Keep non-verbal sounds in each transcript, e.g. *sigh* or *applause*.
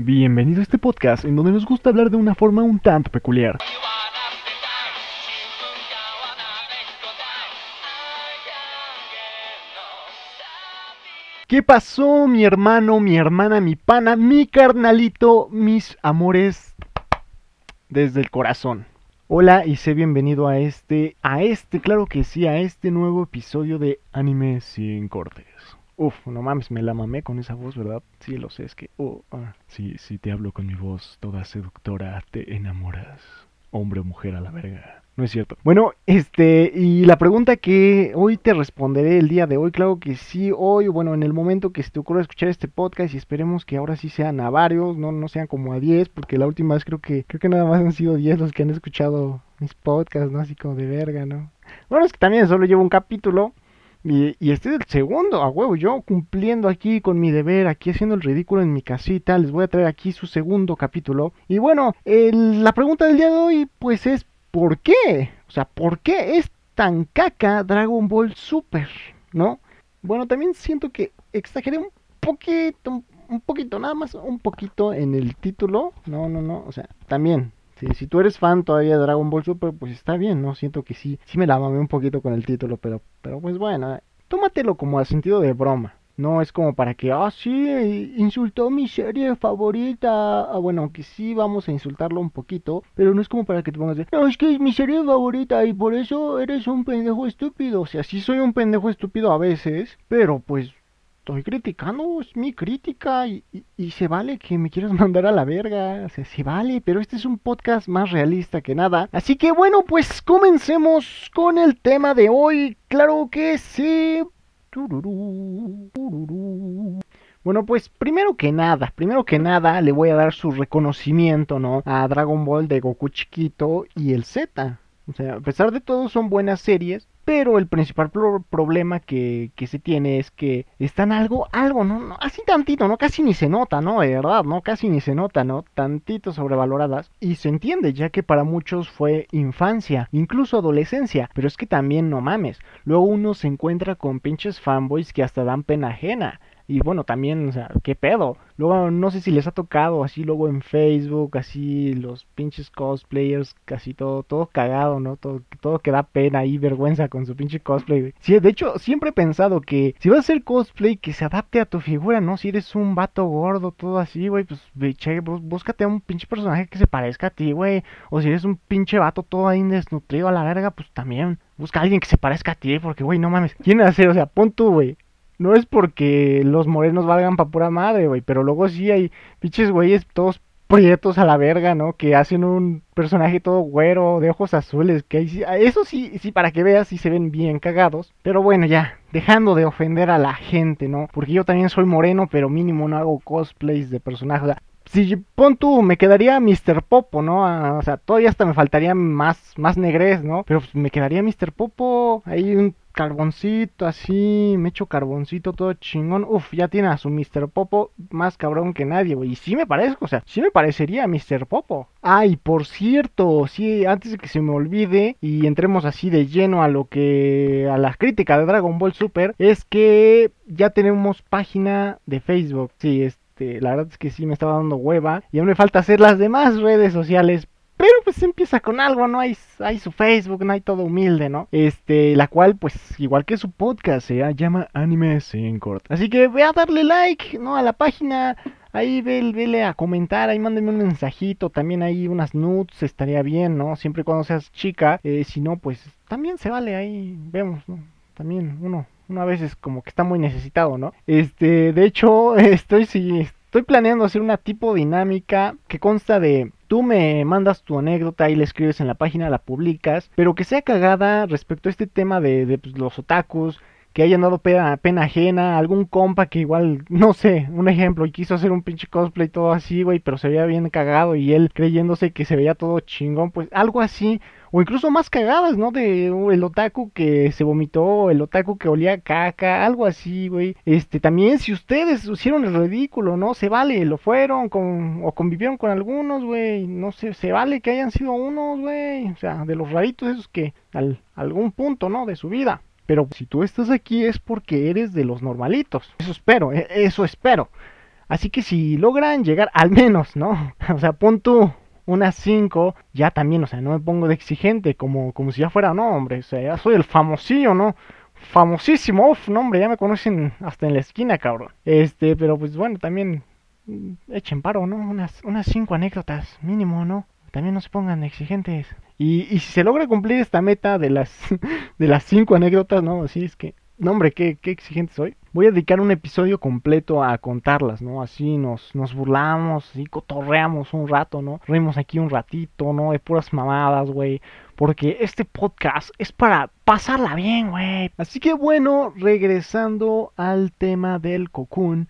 Bienvenido a este podcast en donde nos gusta hablar de una forma un tanto peculiar. ¿Qué pasó, mi hermano, mi hermana, mi pana, mi carnalito, mis amores desde el corazón? Hola y sé bienvenido a este, a este, claro que sí, a este nuevo episodio de Anime sin cortes. Uf, no mames, me la mamé con esa voz, ¿verdad? Sí, lo sé, es que... Uh, ah. Sí, te hablo con mi voz toda seductora, te enamoras. Hombre o mujer a la verga. No es cierto. Bueno, este, y la pregunta que hoy te responderé el día de hoy, claro que sí, hoy, bueno, en el momento que se te ocurra escuchar este podcast y esperemos que ahora sí sean a varios, no, no sean como a 10, porque la última vez creo que, creo que nada más han sido 10 los que han escuchado mis podcasts, ¿no? Así como de verga, ¿no? Bueno, es que también solo llevo un capítulo. Y, este es el segundo, a huevo, yo cumpliendo aquí con mi deber, aquí haciendo el ridículo en mi casita, les voy a traer aquí su segundo capítulo. Y bueno, la pregunta del día de hoy, pues es, ¿por qué? O sea, ¿por qué es tan caca Dragon Ball Super? ¿No? Bueno, también siento que exageré un poquito, un poquito, nada más un poquito en el título. No, no, no, o sea, también si tú eres fan todavía de Dragon Ball Super, pues está bien, ¿no? Siento que sí, sí me la mamé un poquito con el título, pero, pero pues bueno, tómatelo como a sentido de broma. No es como para que, ah, sí, insultó mi serie favorita. Ah, bueno, aunque sí vamos a insultarlo un poquito, pero no es como para que te pongas de, no, es que es mi serie favorita y por eso eres un pendejo estúpido. O sea, sí soy un pendejo estúpido a veces, pero pues estoy criticando, es mi crítica y, se vale que me quieras *laughs* mandar a la verga, o sea, se vale, pero este es un podcast más realista que nada. Así que bueno, pues comencemos con el tema de hoy, claro que sí. Bueno, pues primero que nada, primero que nada le voy a dar su reconocimiento, ¿no? A Dragon Ball de Goku chiquito y el Z. O sea, a pesar de todo son buenas series, pero el principal problema que, que, se tiene es que están algo, algo, ¿no? ¿no? Así tantito, ¿no? Casi ni se nota, ¿no? De verdad, ¿no? Casi ni se nota, ¿no? Tantito sobrevaloradas. Y se entiende, ya que para muchos fue infancia, incluso adolescencia. Pero es que también no mames. Luego uno se encuentra con pinches fanboys que hasta dan pena ajena. Y bueno, también, o sea, ¿qué pedo? Luego, no sé si les ha tocado así luego en Facebook, así los pinches cosplayers, casi todo, todo cagado, ¿no? Todo, todo que da pena y vergüenza con su pinche cosplay. Sí, de hecho, siempre he pensado que si vas a hacer cosplay, que se adapte a tu figura, ¿no? Si eres un vato gordo, todo así, güey, pues, che, búscate a un pinche personaje que se parezca a ti, güey. O si eres un pinche vato todo ahí desnutrido a la verga, pues también busca a alguien que se parezca a ti, porque, güey, no mames. ¿Quién hacer? O sea, pon tú, güey no es porque los morenos valgan pa' pura madre, güey, pero luego sí hay pinches güeyes todos prietos a la verga, ¿no? Que hacen un personaje todo güero, de ojos azules, que sí, eso sí, sí, para que veas, sí se ven bien cagados. Pero bueno, ya, dejando de ofender a la gente, ¿no? Porque yo también soy moreno, pero mínimo no hago cosplays de personajes. si pon tú, me quedaría Mr. Popo, ¿no? Ah, o sea, todavía hasta me faltaría más, más negres, ¿no? Pero pues, me quedaría Mr. Popo, ahí un carboncito así, me echo carboncito todo chingón. Uf, ya tiene a su Mr. Popo más cabrón que nadie, güey. Y sí me parezco, o sea, sí me parecería Mr. Popo. Ay, por cierto, sí, antes de que se me olvide y entremos así de lleno a lo que a las críticas de Dragon Ball Super, es que ya tenemos página de Facebook. Sí, este, la verdad es que sí me estaba dando hueva y aún me falta hacer las demás redes sociales, pero pues empieza con algo, ¿no? Hay, su Facebook, no hay todo humilde, ¿no? Este, la cual, pues, igual que su podcast, se llama Anime sin corte. Así que ve a darle like, ¿no? A la página. Ahí ve, vele a comentar, ahí mándenme un mensajito, también ahí unas nudes, estaría bien, ¿no? Siempre cuando seas chica, eh, si no, pues también se vale, ahí vemos, ¿no? También uno, uno a veces como que está muy necesitado, ¿no? Este, de hecho, *laughs* estoy, sí, estoy planeando hacer una tipo dinámica que consta de Tú me mandas tu anécdota y la escribes en la página, la publicas, pero que sea cagada respecto a este tema de, pues, los otakus, que hayan dado pena, pena, ajena, algún compa que igual, *laughs* no sé, un ejemplo, y quiso hacer un pinche cosplay todo así, güey, pero se veía bien cagado y él creyéndose que se veía todo chingón, pues algo así, o incluso más cagadas, ¿no? De uh, el otaku que se vomitó, el otaku que olía caca, algo así, güey. Este, también si ustedes hicieron el ridículo, ¿no? Se vale, lo fueron con, o convivieron con algunos, güey. No sé, se vale que hayan sido unos, güey. O sea, de los raritos esos que al algún punto, ¿no? De su vida. Pero si tú estás aquí es porque eres de los normalitos. Eso espero, e, eso espero. Así que si logran llegar al menos, ¿no? *laughs* O sea, pon tú unas 5, ya también, o sea, no me pongo de exigente como, como si ya fuera, no, hombre, o sea, ya soy el famosillo, ¿no? Famosísimo, uff, no, hombre, ya me conocen hasta en la esquina, cabrón. Este, pero pues bueno, también mm, echen paro, ¿no? Unas, unas cinco anécdotas, mínimo, ¿no? También no se pongan exigentes. Y, y si se logra cumplir esta meta de las, *laughs* de las cinco anécdotas, ¿no? Así es que no, hombre, qué, qué exigente soy. Voy a dedicar un episodio completo a contarlas, ¿no? Así nos, nos burlamos, así cotorreamos un rato, ¿no? Reímos aquí un ratito, ¿no? De puras mamadas, güey. Porque este podcast es para pasarla bien, güey. Así que bueno, regresando al tema del cocoon,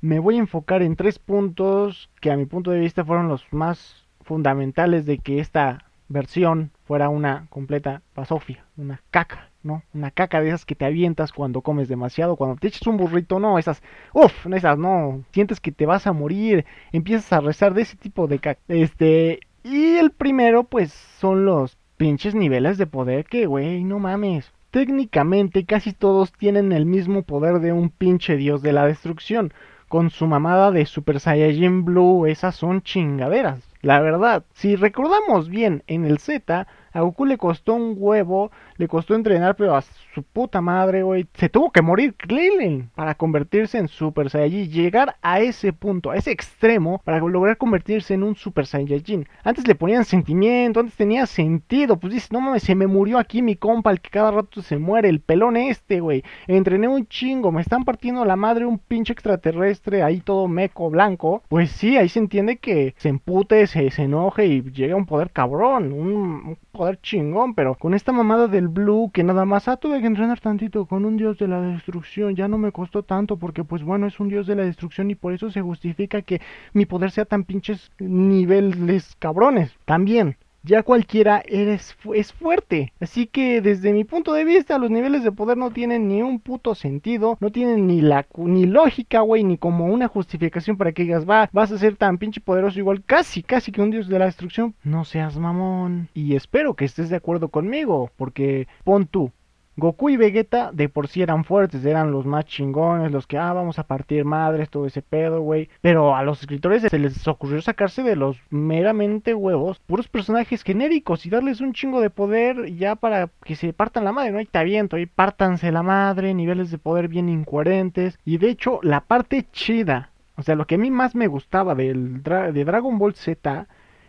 me voy a enfocar en tres puntos que a mi punto de vista fueron los más fundamentales de que esta versión fuera una completa pasofia, una caca, ¿no? Una caca de esas que te avientas cuando comes demasiado, cuando te echas un burrito, no, esas, uff, esas no, sientes que te vas a morir, empiezas a rezar de ese tipo de caca. Este, y el primero, pues, son los pinches niveles de poder que, güey, no mames. Técnicamente casi todos tienen el mismo poder de un pinche dios de la destrucción. Con su mamada de Super Saiyajin Blue, esas son chingaderas. La verdad, si recordamos bien en el Z, a Goku le costó un huevo, le costó entrenar, pero a su puta madre, güey. Se tuvo que morir Krillin para convertirse en Super Saiyajin. Llegar a ese punto, a ese extremo, para lograr convertirse en un Super Saiyajin. Antes le ponían sentimiento, antes tenía sentido. Pues dices, no mames, se me murió aquí mi compa, el que cada rato se muere, el pelón este, güey. Entrené un chingo, me están partiendo la madre un pinche extraterrestre ahí todo meco, blanco. Pues sí, ahí se entiende que se empute, se, enoje y llega a un poder cabrón, un, un poder chingón, pero con esta mamada del blue que nada más, ah, tuve que entrenar tantito con un dios de la destrucción, ya no me costó tanto porque pues bueno, es un dios de la destrucción y por eso se justifica que mi poder sea tan pinches niveles cabrones. También, ya cualquiera eres, es fuerte. Así que desde mi punto de vista los niveles de poder no tienen ni un puto sentido, no tienen ni la ni lógica, güey, ni como una justificación para que digas, va, vas a ser tan pinche poderoso igual casi, casi que un dios de la destrucción. No seas mamón. Y espero que estés de acuerdo conmigo, porque pon tú, Goku y Vegeta de por sí eran fuertes, eran los más chingones, los que, ah, vamos a partir madres, todo ese pedo, güey. Pero a los escritores se les ocurrió sacarse de los meramente huevos, puros personajes genéricos y darles un chingo de poder ya para que se partan la madre, ¿no? Y te aviento, y pártanse la madre, niveles de poder bien incoherentes. Y de hecho, la parte chida, o sea, lo que a mí más me gustaba del de Dragon Ball Z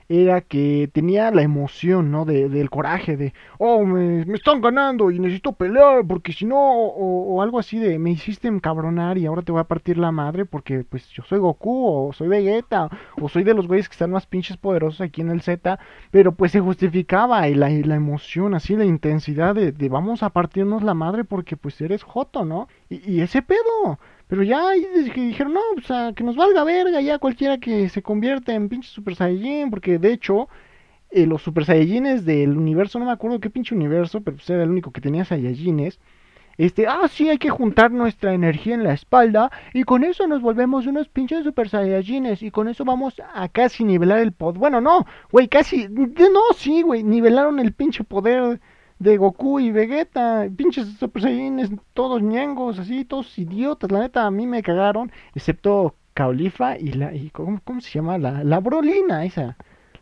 era que tenía la emoción, ¿no? De, del coraje, de, oh, me, me, están ganando y necesito pelear, porque si no, o, o, algo así de, me hiciste encabronar y ahora te voy a partir la madre porque, pues, yo soy Goku, o soy Vegeta, o soy de los güeyes que están más pinches poderosos aquí en el Z, pero pues se justificaba y la, y la emoción, así, la intensidad de, de, vamos a partirnos la madre porque, pues, eres Joto, ¿no? Y, y ese pedo, pero ya dijeron, no, o sea, que nos valga verga ya cualquiera que se convierta en pinche Super Saiyajin, porque de hecho, eh, los Super Saiyajines del universo, no me acuerdo qué pinche universo, pero pues era el único que tenía Saiyajines. Este, ah, sí, hay que juntar nuestra energía en la espalda y con eso nos volvemos unos pinches Super Saiyajines y con eso vamos a casi nivelar el poder. Bueno, no, güey, casi, no, sí, güey, nivelaron el pinche poder de Goku y Vegeta, pinches Super Saiyans, todos ñangos, así, todos idiotas, la neta a mí me cagaron, excepto Caulifa y la, y ¿cómo, ¿cómo, se llama? La, la Brolina, esa,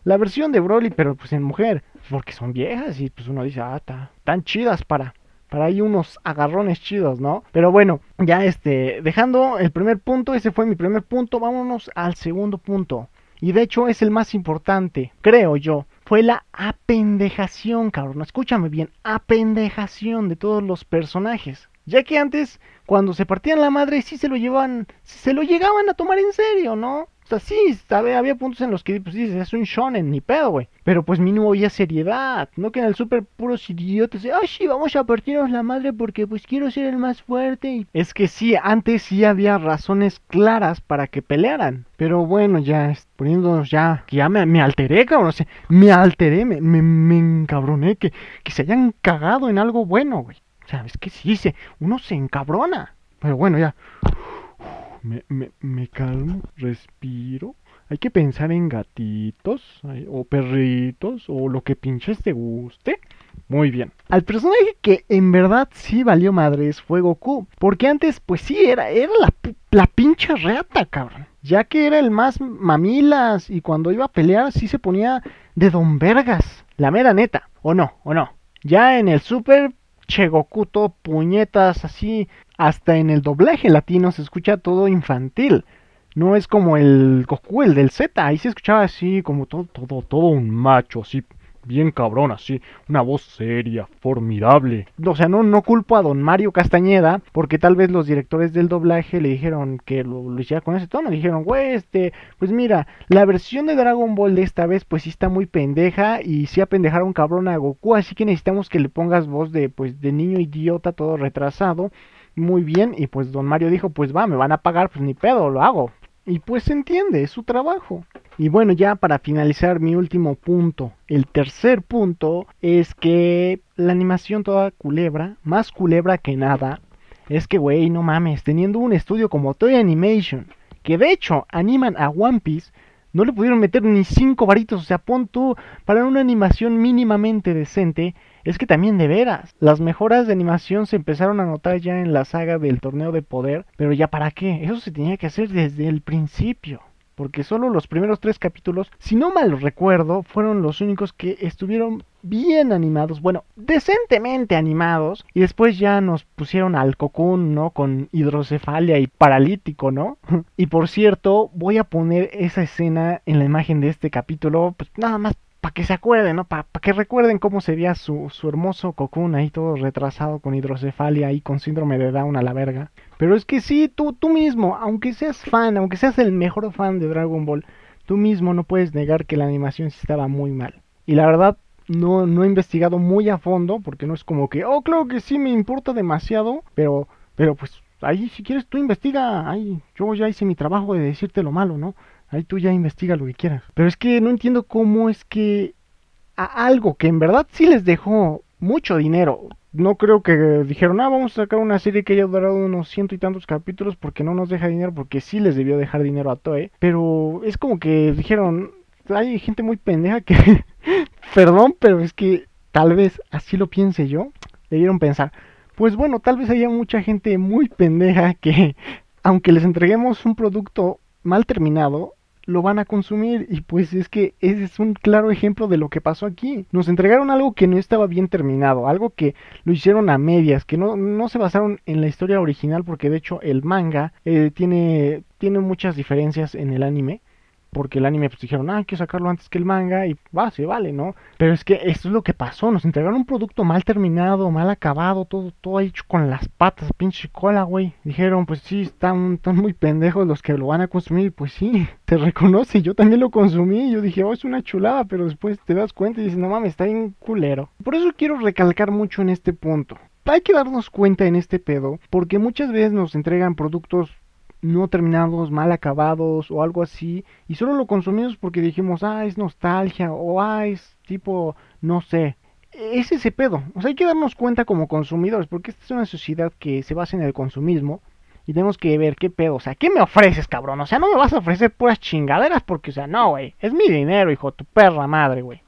la versión de Broly, pero pues en mujer, porque son viejas y pues uno dice, ah, ta, tan chidas para, para ahí unos agarrones chidos, ¿no? Pero bueno, ya este, dejando el primer punto, ese fue mi primer punto, vámonos al segundo punto. Y de hecho es el más importante, creo yo fue la apendejación, cabrón. Escúchame bien, apendejación de todos los personajes. Ya que antes, cuando se partían la madre, sí se lo llevaban, se lo llegaban a tomar en serio, ¿no? O sea, sí, había, había puntos en los que pues dices, es un shonen, ni pedo, güey. Pero pues mínimo había seriedad, no que en el super puros idiotas, ay sí, vamos a partirnos la madre porque pues quiero ser el más fuerte. Es que sí, antes sí había razones claras para que pelearan. Pero bueno, ya poniéndonos ya, que ya me, me alteré, cabrón, o sea, me alteré, me, me, me encabroné, que, que se hayan cagado en algo bueno, güey. O sea, es que sí, se, uno se encabrona. Pero bueno, ya me, me, me calmo, respiro. Hay que pensar en gatitos o perritos o lo que pinches te guste. Muy bien. Al personaje que en verdad sí valió madres fue Goku. Porque antes, pues sí, era, era la, la pinche reata, cabrón. ya que era el más mamilas y cuando iba a pelear sí se ponía de don vergas, la mera neta, o no, o no. Ya en el super Chegokuto, puñetas así, hasta en el doblaje latino se escucha todo infantil. No es como el Goku, el del Z, ahí se escuchaba así como todo, todo, todo un macho, así bien cabrón, así, una voz seria, formidable. O sea, no, no culpo a don Mario Castañeda, porque tal vez los directores del doblaje le dijeron que lo, hiciera con ese tono. Le dijeron, güey, este, pues mira, la versión de Dragon Ball de esta vez, pues sí está muy pendeja y sí apendejaron cabrón a Goku, así que necesitamos que le pongas voz de, pues, de niño idiota, todo retrasado. Muy bien, y pues don Mario dijo, pues va, me van a pagar, pues ni pedo, lo hago. Y pues se entiende, es su trabajo. Y bueno, ya para finalizar mi último punto, el tercer punto es que la animación toda culebra, más culebra que nada, es que, güey, no mames, teniendo un estudio como Toy Animation, que de hecho animan a One Piece, no le pudieron meter ni cinco varitos, o sea, pon tú para una animación mínimamente decente, es que también de veras, las mejoras de animación se empezaron a notar ya en la saga del torneo de poder, pero ya para qué, eso se tenía que hacer desde el principio porque solo los primeros tres capítulos, si no mal recuerdo, fueron los únicos que estuvieron bien animados, bueno, decentemente animados, y después ya nos pusieron al Cocoon, ¿no? Con hidrocefalia y paralítico, ¿no? *laughs* y por cierto, voy a poner esa escena en la imagen de este capítulo, pues nada más para que se acuerden, ¿no? Para que recuerden cómo sería su, su hermoso Cocoon ahí todo retrasado con hidrocefalia y con síndrome de Down a la verga. Pero es que sí, tú, tú mismo, aunque seas fan, aunque seas el mejor fan de Dragon Ball, tú mismo no puedes negar que la animación estaba muy mal. Y la verdad, no, no he investigado muy a fondo, porque no es como que, oh, claro que sí me importa demasiado, pero, pero pues ahí si quieres tú investiga, yo ya hice mi trabajo de decirte lo malo, ¿no? Ahí tú ya investiga lo que quieras. Pero es que no entiendo cómo es que a algo que en verdad sí les dejó mucho dinero. No creo que dijeron, ah, vamos a sacar una serie que haya durado unos ciento y tantos capítulos porque no nos deja dinero, porque sí les debió dejar dinero a Toei. Pero es como que dijeron, hay gente muy pendeja que, *laughs* perdón, pero es que tal vez así lo piense yo. Debieron pensar, pues bueno, tal vez haya mucha gente muy pendeja que, aunque les entreguemos un producto mal terminado, lo van a consumir y pues es que ese es un claro ejemplo de lo que pasó aquí. Nos entregaron algo que no estaba bien terminado, algo que lo hicieron a medias, que no, no se basaron en la historia original porque de hecho el manga eh, tiene, tiene muchas diferencias en el anime porque el anime pues dijeron, ah, hay que sacarlo antes que el manga y va, se vale, ¿no? Pero es que esto es lo que pasó, nos entregaron un producto mal terminado, mal acabado, todo, todo hecho con las patas, pinche cola, güey. Dijeron, pues sí, están, están muy pendejos los que lo van a consumir, pues sí, *laughs* te reconoce, yo también lo consumí, yo dije, oh, es una chulada, pero después te das cuenta y dices, no mames, está bien culero. Por eso quiero recalcar mucho en este punto. Hay que darnos cuenta en este pedo, porque muchas veces nos entregan productos no terminados, mal acabados o algo así, y solo lo consumimos porque dijimos, ah, es nostalgia o ah, es tipo, no sé. Es ese pedo. O sea, hay que darnos cuenta como consumidores, porque esta es una sociedad que se basa en el consumismo. Y tenemos que ver qué pedo, o sea, ¿qué me ofreces, cabrón? O sea, no me vas a ofrecer puras chingaderas porque, o sea, no, güey. Es mi dinero, hijo, tu perra madre, güey.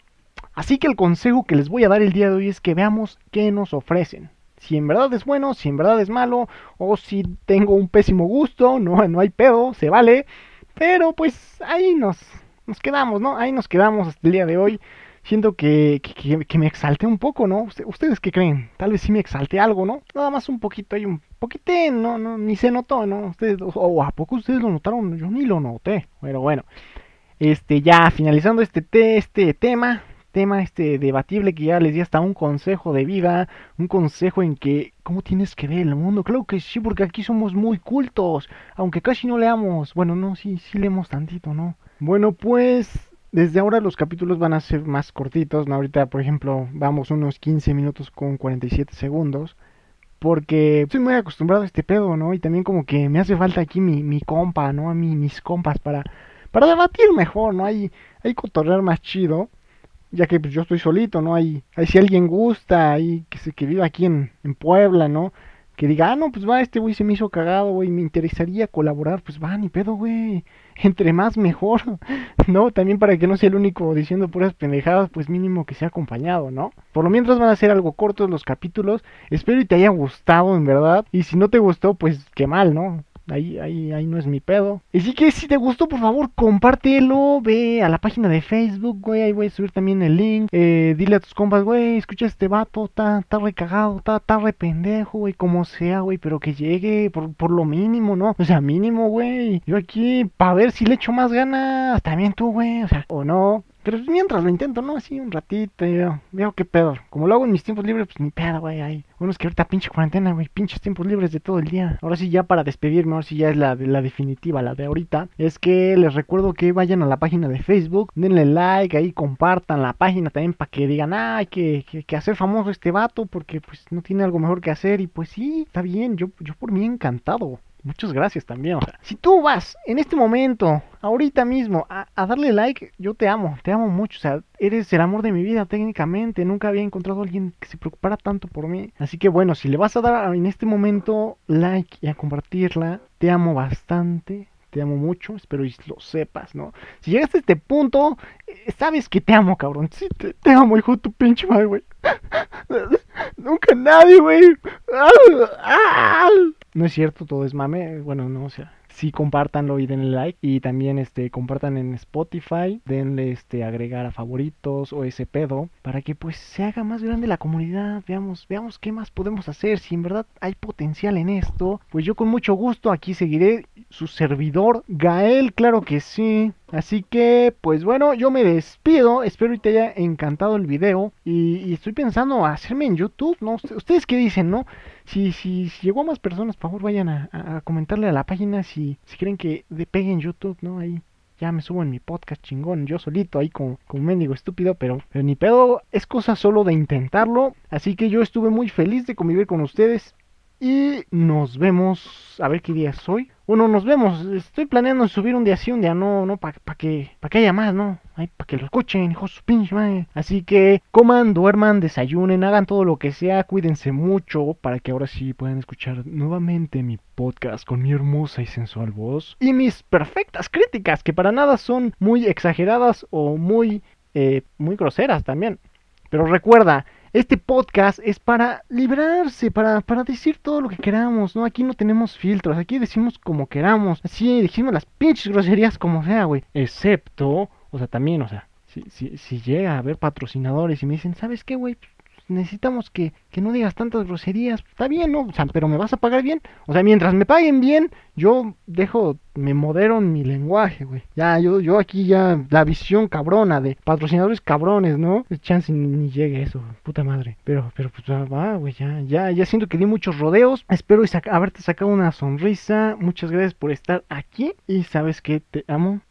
Así que el consejo que les voy a dar el día de hoy es que veamos qué nos ofrecen si en verdad es bueno, si en verdad es malo, o si tengo un pésimo gusto, no, no hay pedo, se vale. Pero pues ahí nos, nos quedamos, ¿no? Ahí nos quedamos hasta el día de hoy. Siento que, que, me exalté un poco, ¿no? ¿Ustedes qué creen? Tal vez sí me exalté algo, ¿no? Nada más un poquito, hay un poquitín, no, no, ni se notó, ¿no? Ustedes, o a poco ustedes lo notaron, yo ni lo noté. Pero bueno, este, ya finalizando este, este tema, tema este debatible que ya les di hasta un consejo de vida, un consejo en que cómo tienes que ver el mundo. Claro que sí, porque aquí somos muy cultos, aunque casi no leamos. Bueno, no, sí, sí leemos tantito, ¿no? Bueno, pues desde ahora los capítulos van a ser más cortitos, ¿no? Ahorita, por ejemplo, vamos unos 15 minutos con 47 segundos. Porque estoy muy acostumbrado a este pedo, ¿no? Y también como que me hace falta aquí mi, mi compa, ¿no? A mí, mis compas para, para debatir mejor, ¿no? Hay, hay cotorrear más chido ya que pues, yo estoy solito, ¿no? Hay, hay si alguien gusta, ahí que, se, que vive aquí en, en Puebla, ¿no? Que diga, ah, no, pues va, este güey se me hizo cagado, güey, me interesaría colaborar, pues va, ni pedo, güey. *laughs* Entre más mejor, *laughs* ¿no? También para que no sea el único diciendo puras pendejadas, pues mínimo que sea acompañado, ¿no? Por lo mientras van a ser algo cortos los capítulos. Espero y te haya gustado, en verdad. Y si no te gustó, pues qué mal, ¿no? Ahí, ahí, ahí no es mi pedo. Y sí que si te gustó, por favor, compártelo. Ve a la página de Facebook, güey. Ahí voy a subir también el link. Eh, dile a tus compas, güey, escucha este vato. Está, está recagado, está, está re pendejo, güey. Como sea, güey. Pero que llegue por, por lo mínimo, ¿no? O sea, mínimo, güey. Yo aquí, para ver si le echo más ganas. También tú, güey. O sea, o no. Pero mientras lo intento, ¿no? Así un ratito, y veo, veo qué pedo. Como lo hago en mis tiempos libres, pues ni pedo, güey. Ahí. Bueno, es que ahorita pinche cuarentena, güey. Pinches tiempos libres de todo el día. Ahora sí, ya para despedirme, ahora sí ya es la, la definitiva, la de ahorita. Es que les recuerdo que vayan a la página de Facebook, denle like, ahí compartan la página también para que digan, ah, hay que, que, hacer famoso este vato porque pues no tiene algo mejor que hacer. Y pues sí, está bien, yo, yo por mí encantado muchas gracias también. O sea, si tú vas en este momento, ahorita mismo, a, darle like, yo te amo, te amo mucho. O sea, eres el amor de mi vida técnicamente. Nunca había encontrado a alguien que se preocupara tanto por mí. Así que bueno, si le vas a dar en este momento like y a compartirla, te amo bastante. Te amo mucho, espero y lo sepas, ¿no? Si llegaste a este punto, eh, sabes que te amo, cabrón. Sí, te, te amo, hijo de tu pinche madre, güey. *laughs* Nunca nadie, güey. No es cierto, todo es mame. Bueno, no, o sea, sí compártanlo y denle like. Y también este compartan en Spotify. Denle este agregar a favoritos o ese pedo. Para que pues se haga más grande la comunidad. Veamos, veamos qué más podemos hacer. Si en verdad hay potencial en esto. Pues yo con mucho gusto aquí seguiré. Su servidor, Gael, claro que sí. Así que, pues bueno, yo me despido. Espero que te haya encantado el video. Y, estoy pensando hacerme en YouTube, ¿no? ¿Ustedes qué dicen, no? Si, si, si llegó a más personas, por favor vayan a, comentarle a la página si, si quieren que pegue en YouTube, ¿no? Ahí ya me subo en mi podcast chingón, yo solito ahí con, con mendigo estúpido, pero, pero ni pedo, es cosa solo de intentarlo. Así que yo estuve muy feliz de convivir con ustedes. Y nos vemos, a ver qué día es hoy. Bueno, nos vemos. Estoy planeando subir un día sí, un día no, no, para pa que, pa que haya más, ¿no? para que lo escuchen, hijos pinche madre. Así que coman, duerman, desayunen, hagan todo lo que sea, cuídense mucho para que ahora sí puedan escuchar nuevamente mi podcast con mi hermosa y sensual voz. Y mis perfectas críticas, que para nada son muy exageradas o muy, eh, muy groseras también. Pero recuerda, este podcast es para librarse, para, para decir todo lo que queramos, ¿no? Aquí no tenemos filtros, aquí decimos como queramos, así decimos las pinches groserías como sea, güey. Excepto, o sea, también, o sea, si, si, si llega a haber patrocinadores y me dicen, ¿sabes qué, güey? Necesitamos que, que no digas tantas groserías. Está bien, ¿no? O sea, pero me vas a pagar bien. O sea, mientras me paguen bien, yo dejo, me modero en mi lenguaje, güey. Ya, yo, yo aquí ya, la visión cabrona de patrocinadores cabrones, ¿no? Chance ni, ni llegue eso, puta madre. Pero, pero pues va, güey, ya, ya, ya siento que di muchos rodeos. Espero haberte sacado una sonrisa. Muchas gracias por estar aquí. Y sabes que te amo.